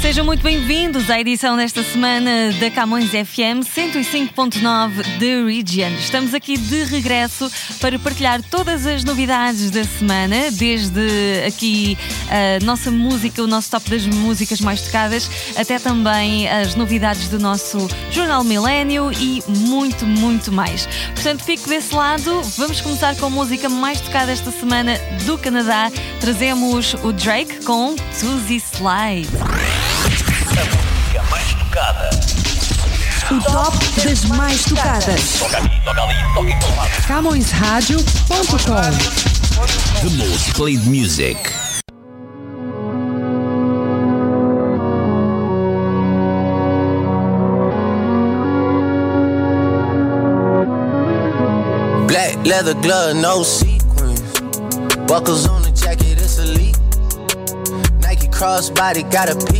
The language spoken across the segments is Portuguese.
Sejam muito bem-vindos à edição desta semana da Camões FM 105.9 The Region. Estamos aqui de regresso para partilhar todas as novidades da semana, desde aqui a nossa música, o nosso top das músicas mais tocadas, até também as novidades do nosso Jornal Milênio e muito, muito mais. Portanto, fico desse lado. Vamos começar com a música mais tocada esta semana do Canadá. Trazemos o Drake com Suzy Slide. A música mais tocada. O top das mais tocadas. Toca aqui, toca ali, toca em todo lado. CamõesRádio.com The most played music. Black leather glove, no sequins. Buckles on the jacket, it's elite. Nike crossbody got a piece and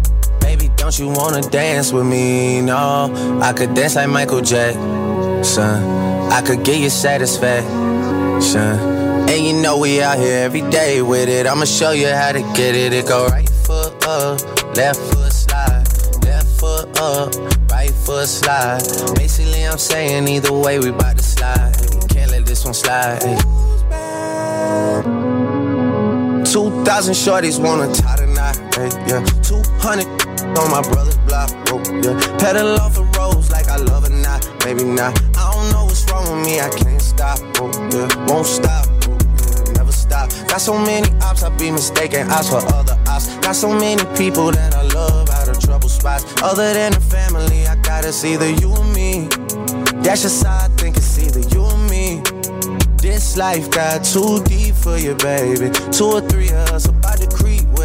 You wanna dance with me? No, I could dance like Michael Jackson. I could get you satisfaction. And you know we out here every day with it. I'ma show you how to get it. It go right foot up, left foot slide, left foot up, right foot slide. Basically, I'm saying either way, we bout to slide. Can't let this one slide. 2,000 shorties wanna tie the knot, yeah. 200 on my brother's block, oh, yeah. Pedal off the roads like I love it not, maybe not. I don't know what's wrong with me, I can't stop, oh, yeah. Won't stop, oh. Never stop. Got so many ops, I be mistaken ops for other ops. Got so many people that I love out of trouble spots. Other than the family, I got it's either you or me. That's just how I think it's either you or me. This life got too deep for you, baby. Two or three of us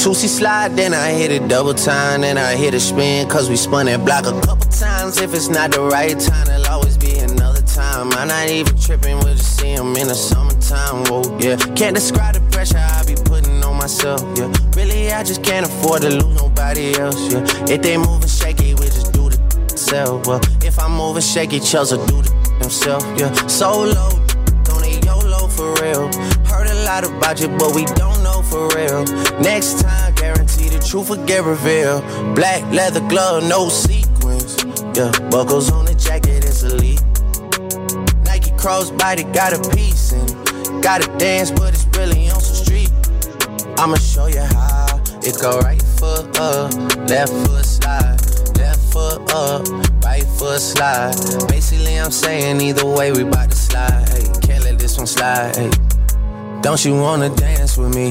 Two-C slide, then I hit it double time, then I hit a spin, cause we spun that block a couple times. If it's not the right time, there'll always be another time. I'm not even tripping, we'll just see 'em in the summertime, whoa, yeah. Can't describe the pressure I be putting on myself, yeah. Really, I just can't afford to lose nobody else, yeah. If they moving shaky, we just do the self, well. If I'm moving shaky, Chelsea do the himself, yeah. Solo, don't YOLO for real. Heard a lot about you, but we don't for real. Next time, guarantee the truth will get revealed. Black leather glove, no sequins. Yeah, buckles on the jacket, it's elite. Nike crossbody got a piece and gotta dance, but it's really on some street. I'ma show you how it go right foot up, left foot slide, left foot up, right foot slide. Basically, I'm saying either way, we bout to slide. Can't let this one slide. Don't you wanna dance with me?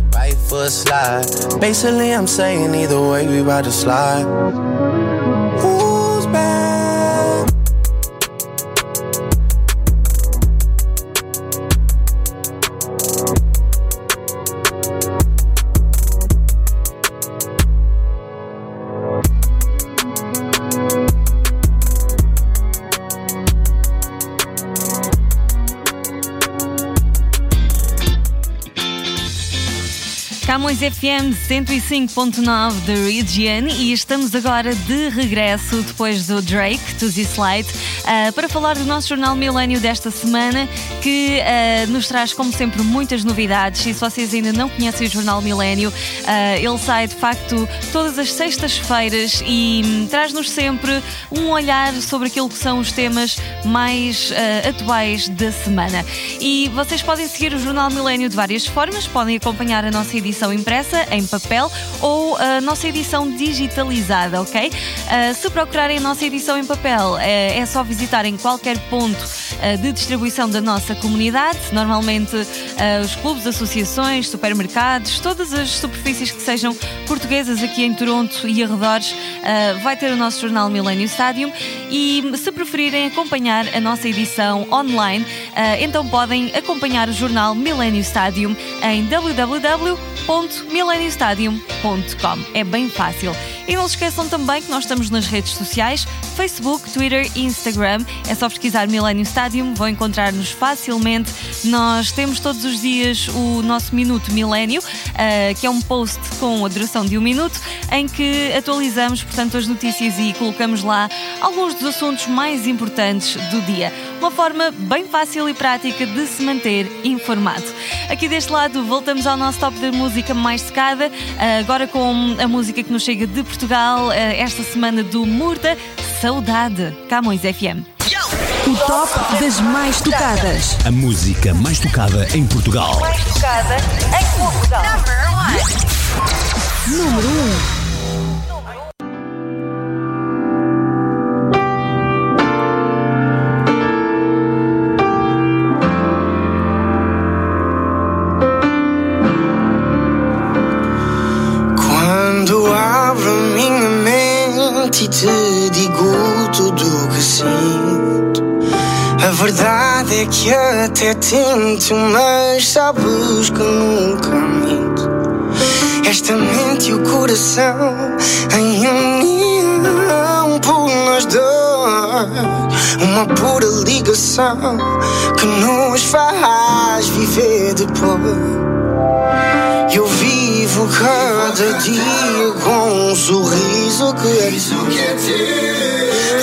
right foot slide. Basically, I'm saying either way, we about to slide. FM 105.9 da Region e estamos agora de regresso depois do Drake, Tuesday Slide, uh, para falar do nosso jornal Milênio desta semana que uh, nos traz, como sempre, muitas novidades. E se vocês ainda não conhecem o jornal Milênio, uh, ele sai de facto todas as sextas-feiras e um, traz-nos sempre um olhar sobre aquilo que são os temas mais atuais da semana. E vocês podem seguir o jornal Milênio de várias formas, podem acompanhar a nossa edição impressa em papel ou a nossa edição digitalizada, ok? Uh, se procurarem a nossa edição em papel, uh, é só visitarem qualquer ponto uh, de distribuição da nossa comunidade, normalmente os clubes, associações, supermercados, todas as superfícies que sejam portuguesas aqui em Toronto e arredores, vai ter o nosso jornal Millennium Stadium e se preferirem acompanhar a nossa edição online, então podem acompanhar o jornal Millennium Stadium em www www.millenniumstadium.com. É bem fácil. E não se esqueçam também que nós estamos nas redes sociais, Facebook, Twitter e Instagram. É só pesquisar Millennium Stadium, vão encontrar-nos facilmente. Nós temos todos os dias o nosso Minuto Milênio, uh, que é um post com a duração de um minuto, em que atualizamos, portanto, as notícias e colocamos lá alguns dos assuntos mais importantes do dia. Uma forma bem fácil e prática de se manter informado. Aqui deste lado, voltamos ao nosso top da música mais secada, uh, agora com a música que nos chega de Portugal, uh, esta semana do Murta, Saudade, Camões FM. O top das mais tocadas. A música mais tocada em Portugal. Mais tocada em Portugal. Número 1. Verdade é que até tento, mas sabes que nunca minto. Esta mente e o coração em união por nós dois. Uma pura ligação que nos faz viver depois. Eu vivo cada dia com um sorriso que é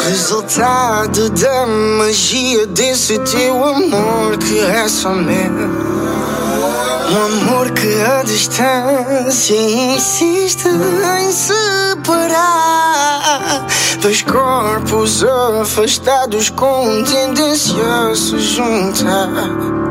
Resultado da magia desse teu amor que é só meu. Um amor que a distância insiste em separar Dois corpos afastados com tendência a se juntar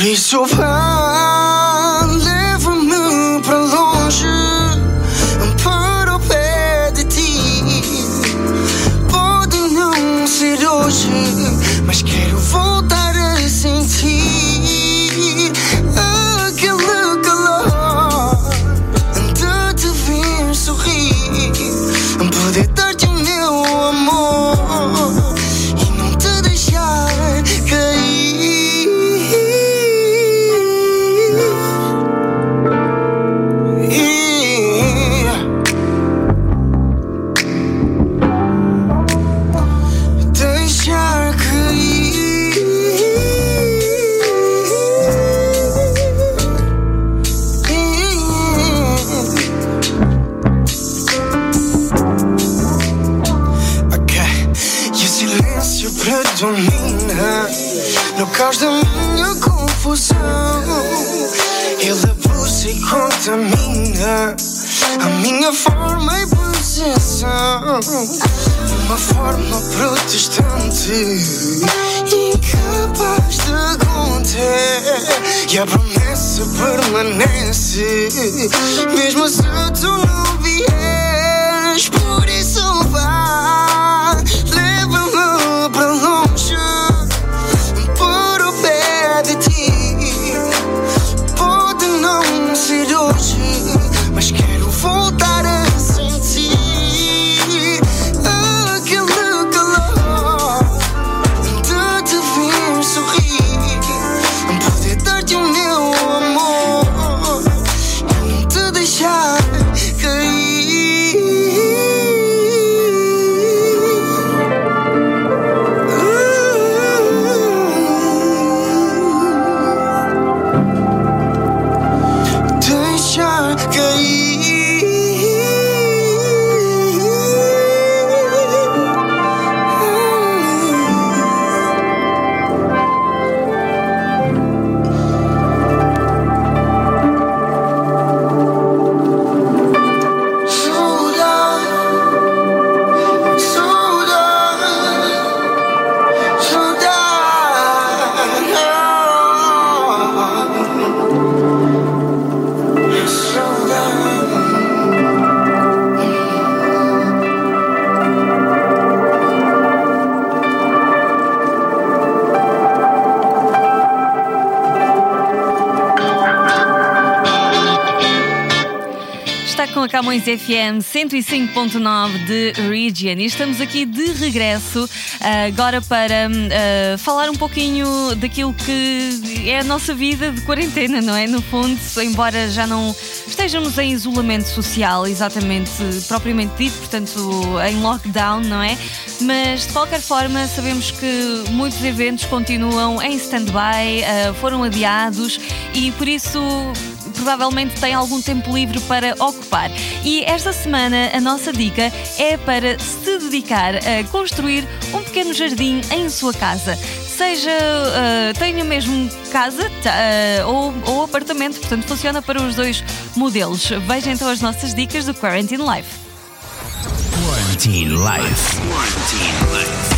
Por isso vá, e contamina a minha forma e posição. Uma forma protestante, incapaz de conter. E a promessa permanece, mesmo se tu não vieres. Por isso FM 105.9 de Region e estamos aqui de regresso uh, agora para uh, falar um pouquinho daquilo que é a nossa vida de quarentena, não é? No fundo, embora já não estejamos em isolamento social, exatamente, propriamente dito, portanto, em lockdown, não é? Mas de qualquer forma, sabemos que muitos eventos continuam em stand-by, uh, foram adiados e por isso provavelmente tem algum tempo livre para ocupar. E esta semana a nossa dica é para se dedicar a construir um pequeno jardim em sua casa. Seja uh, tenha mesmo casa uh, ou, ou apartamento, portanto funciona para os dois modelos. Veja então as nossas dicas do Quarantine Life. Quarantine Life. Quarantine Life.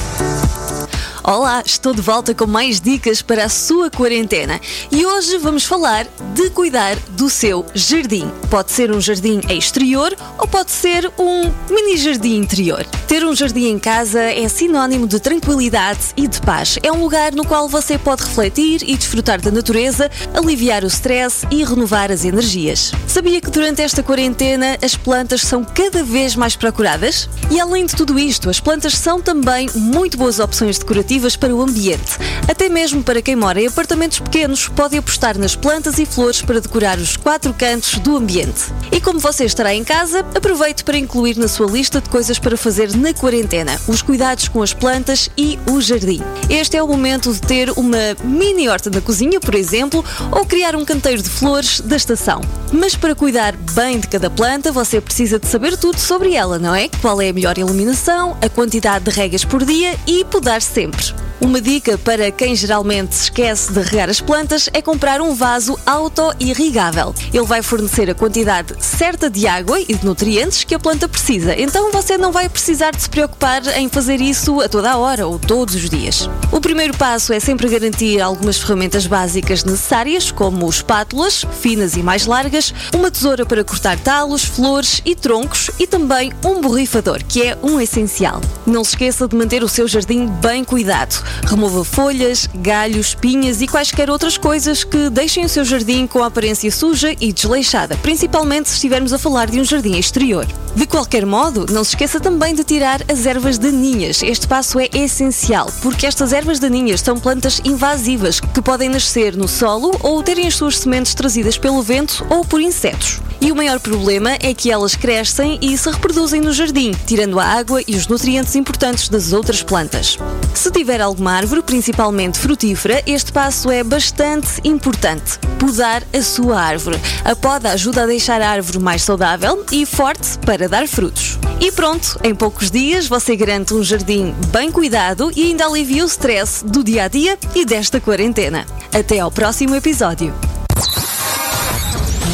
Olá, estou de volta com mais dicas para a sua quarentena e hoje vamos falar de cuidar do seu jardim. Pode ser um jardim exterior ou pode ser um mini jardim interior. Ter um jardim em casa é sinónimo de tranquilidade e de paz. É um lugar no qual você pode refletir e desfrutar da natureza, aliviar o stress e renovar as energias. Sabia que durante esta quarentena as plantas são cada vez mais procuradas? E além de tudo isto, as plantas são também muito boas opções decorativas para o ambiente. Até mesmo para quem mora em apartamentos pequenos, pode apostar nas plantas e flores para decorar os quatro cantos do ambiente. E como você estará em casa, aproveite para incluir na sua lista de coisas para fazer na quarentena os cuidados com as plantas e o jardim. Este é o momento de ter uma mini horta na cozinha, por exemplo, ou criar um canteiro de flores da estação. Mas para cuidar bem de cada planta, você precisa de saber tudo sobre ela, não é? Qual é a melhor iluminação, a quantidade de regas por dia e podar sempre. Records. Uma dica para quem geralmente se esquece de regar as plantas é comprar um vaso auto-irrigável. Ele vai fornecer a quantidade certa de água e de nutrientes que a planta precisa, então você não vai precisar de se preocupar em fazer isso a toda a hora ou todos os dias. O primeiro passo é sempre garantir algumas ferramentas básicas necessárias, como espátulas, finas e mais largas, uma tesoura para cortar talos, flores e troncos e também um borrifador, que é um essencial. Não se esqueça de manter o seu jardim bem cuidado. Remova folhas, galhos, espinhas e quaisquer outras coisas que deixem o seu jardim com a aparência suja e desleixada, principalmente se estivermos a falar de um jardim exterior. De qualquer modo, não se esqueça também de tirar as ervas daninhas. Este passo é essencial, porque estas ervas daninhas são plantas invasivas que podem nascer no solo ou terem as suas sementes trazidas pelo vento ou por insetos. E o maior problema é que elas crescem e se reproduzem no jardim, tirando a água e os nutrientes importantes das outras plantas. Se tiver alguma árvore, principalmente frutífera, este passo é bastante importante. Podar a sua árvore. A poda ajuda a deixar a árvore mais saudável e forte para dar frutos. E pronto, em poucos dias você garante um jardim bem cuidado e ainda alivia o stress do dia a dia e desta quarentena. Até ao próximo episódio.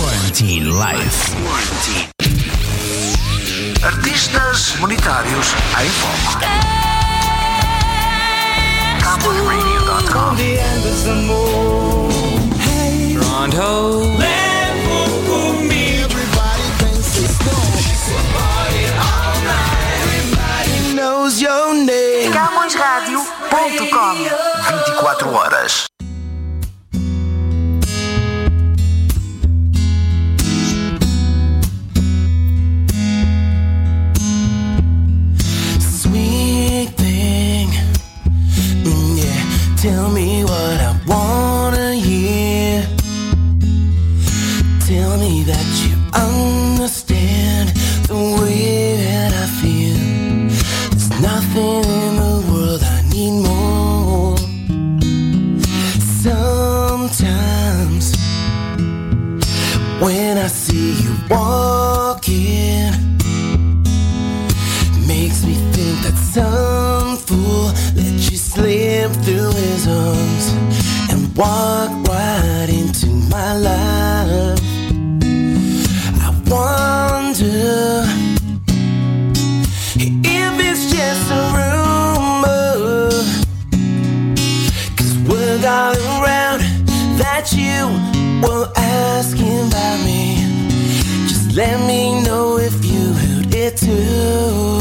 Quarantine Life. Quarantine. Artistas monetários em foco. CamõesRadio.com knows your name. CamõesRádio.com 24 horas. Tell me what I wanna walk right into my life. I wonder if it's just a rumor. Cause word got around that you were asking about me. Just let me know if you heard it too.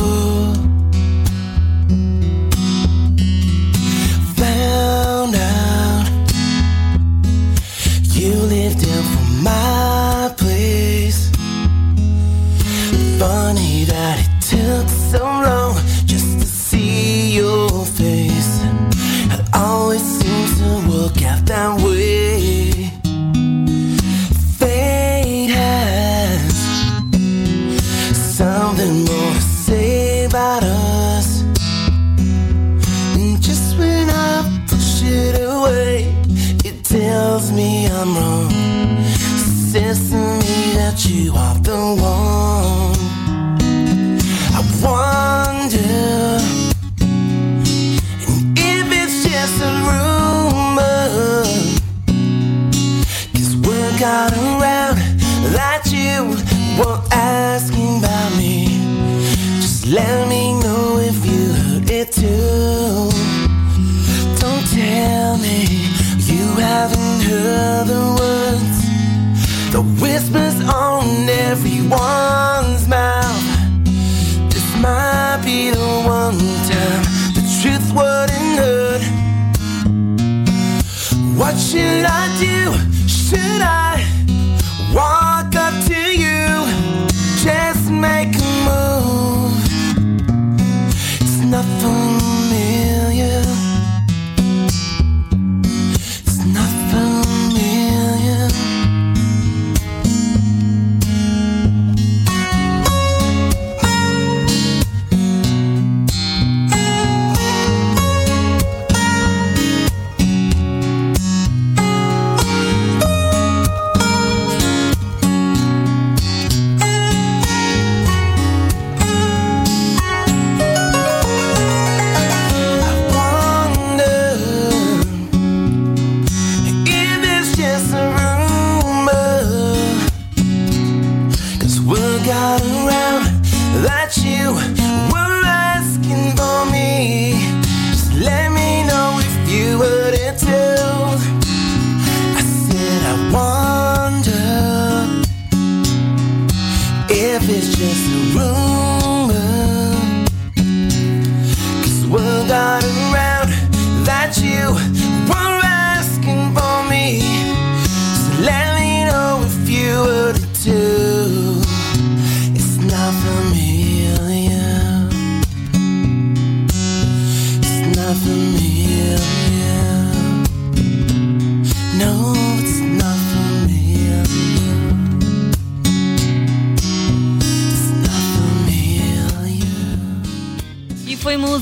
It's not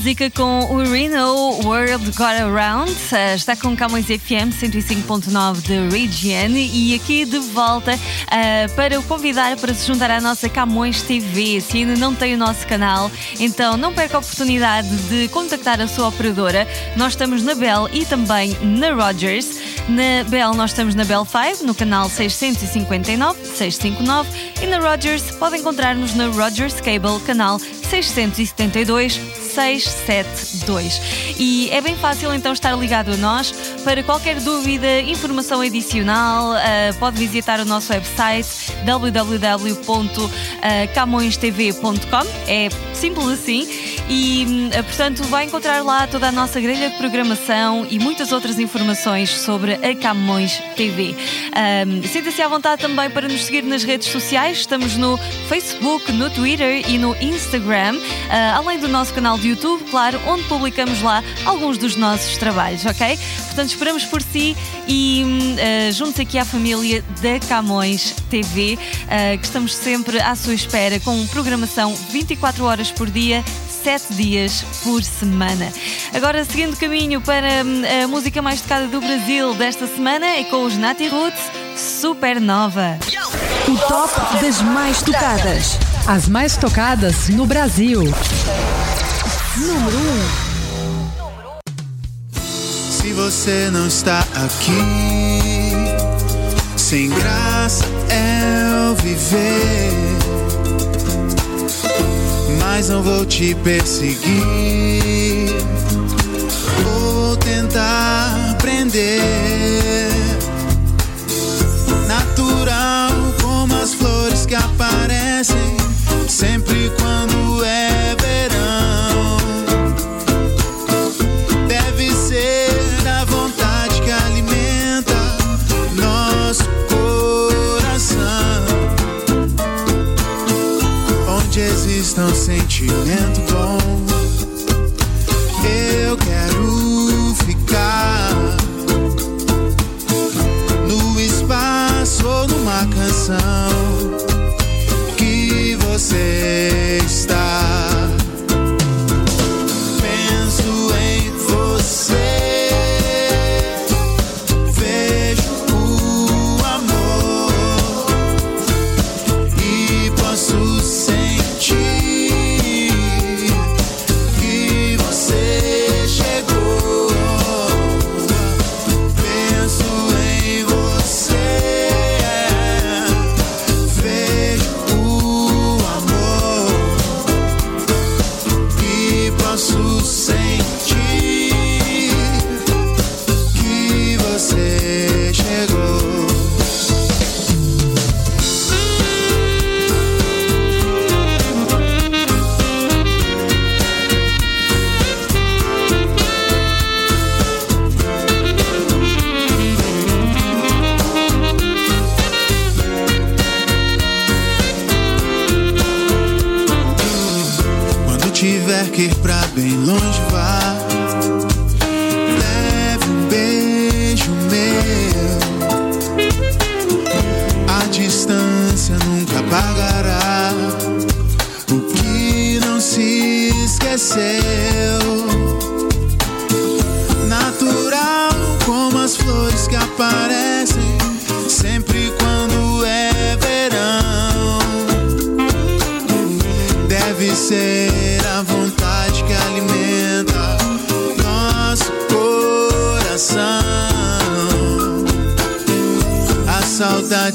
música com o Reno World Got Around. Eh, Está com Camões FM 105.9 de Region e aqui de volta eh, para o convidar para se juntar à nossa Camões TV. Se ainda não tem o nosso canal, então não perca a oportunidade de contactar a sua operadora. Nós estamos na Bell e também na Rogers. Na Bell nós estamos na Bell 5, no canal 659, 659 e na Rogers pode encontrar-nos na Rogers Cable, canal 672 672. E é bem fácil então estar ligado a nós. Para qualquer dúvida, informação adicional, ah, pode visitar o nosso website www.camõestv.com. É simples assim. E, hum, portanto, vai encontrar lá toda a nossa grelha de programação e muitas outras informações sobre a Camões TV. Ahm, Sinta-se à vontade também para nos seguir nas redes sociais. Estamos no Facebook, no Twitter e no Instagram, ah, além do nosso canal de YouTube, claro, onde publicamos lá alguns dos nossos trabalhos, ok? Portanto, esperamos por si e hum, ah, junte-se aqui à família da Camões TV, ah, que estamos sempre à sua espera com programação 24 horas por dia. Sete dias por semana. Agora, seguindo caminho para hum, a música mais tocada do Brasil desta semana, é com os Nati Roots Supernova. O top das mais tocadas. As mais tocadas no Brasil. Número 1. Se você não está aqui, sem graça é o viver. Mas não vou te perseguir ou tentar prender. Natural como as flores que aparecem sempre quando é verão. Deve ser a vontade que alimenta nosso coração. Onde exista um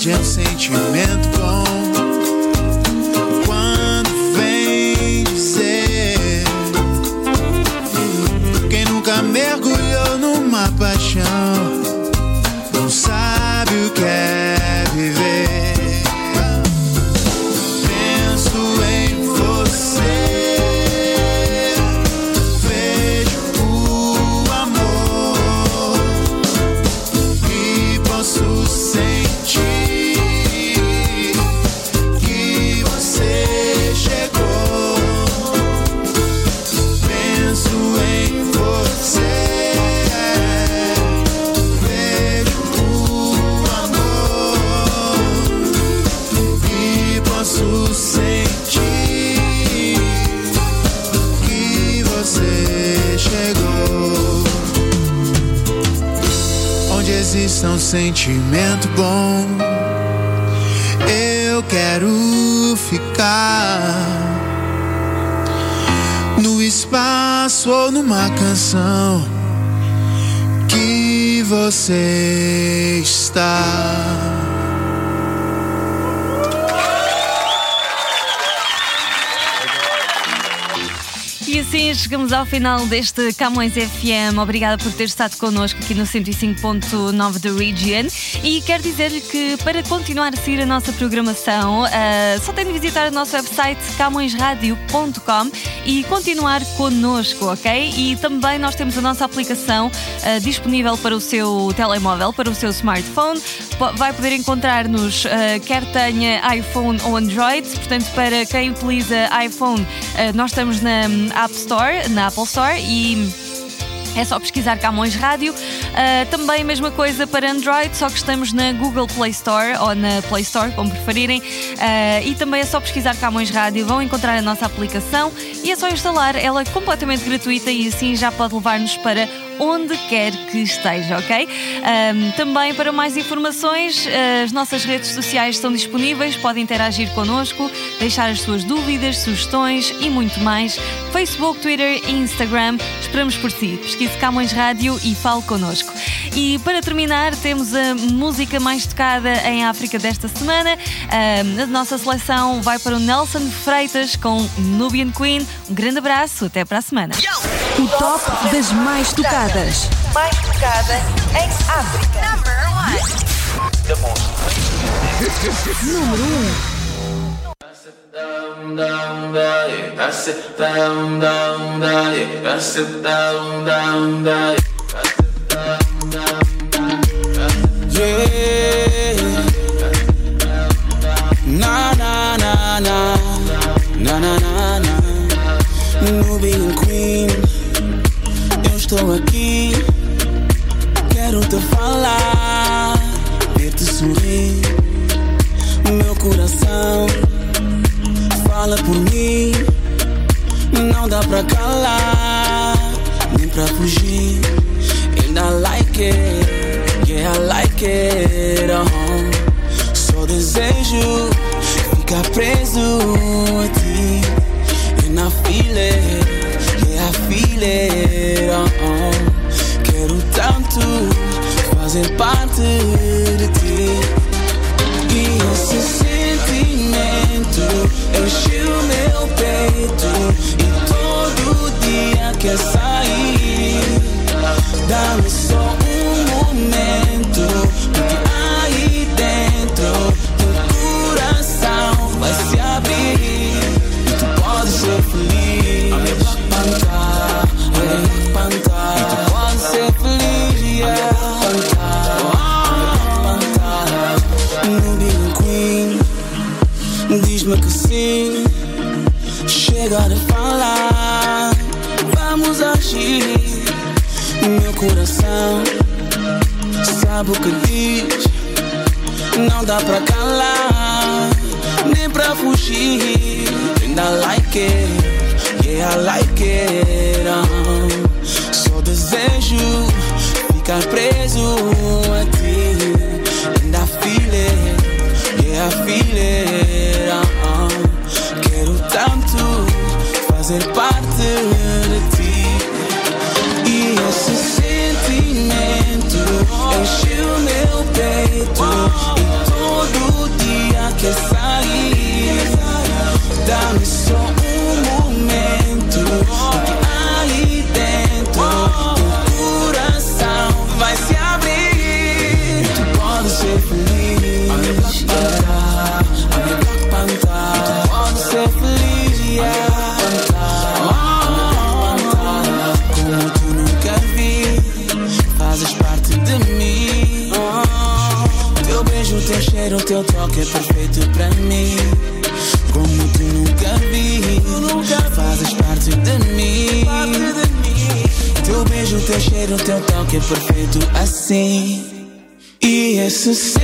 saudade assim chegamos ao final deste Camões FM. Obrigada por ter estado connosco aqui no 105.9 da Region. E quero dizer-lhe que para continuar a seguir a nossa programação, ah, só tem de visitar o nosso website camõesradio.com e continuar connosco, ok? E também nós temos a nossa aplicação ah, disponível para o seu telemóvel, para o seu smartphone. Vai poder encontrar-nos ah, quer tenha iPhone ou Android. Portanto, para quem utiliza iPhone, nós estamos na hum, App Store, na Apple Store e. É só pesquisar Camões Rádio. Ah, também mesma coisa para Android, só que estamos na Google Play Store ou na Play Store, como preferirem. Ah, e também é só pesquisar Camões Rádio, vão encontrar a nossa aplicação e é só instalar. Ela é completamente gratuita e assim já pode levar-nos para onde quer que esteja, ok? Ahm, também para mais informações, as nossas redes sociais estão disponíveis, podem interagir connosco, deixar as suas dúvidas, sugestões e muito mais. Facebook, Twitter e Instagram, esperamos por si. Pesquise Camões Rádio e fale connosco. E para terminar, temos a música mais tocada em África desta semana. Ahm, a nossa seleção vai para o Nelson Freitas com Nubian Queen. Um grande abraço, até para a semana. O top das mais tocadas. Mais tocada em África. Número 1. down, down, die. Pass it down, down, die. Pass it down, down, die. Pass it down, down, Yeah. Na na na na na na na na Nubian Queen estou aqui. Quero te falar Ver-te sorrir. Meu coração Fala por mim. Não dá pra calar Nem pra fugir. And I like it Yeah, I like it uh Só desejo Ficar preso a ti. And I feel it Uh Quero tanto Fazer parte de ti. E esse sentimento Enche o meu peito. E todo dia quer sair Dá-me só sabe o que diz. Não dá pra calar, nem pra fugir. And I like it, yeah, I like it. Uh. Só desejo ficar preso a ti. And I feel it, yeah, I feel it. Uh. Quero tanto fazer parte de ti. E esse sentimento. day to This is.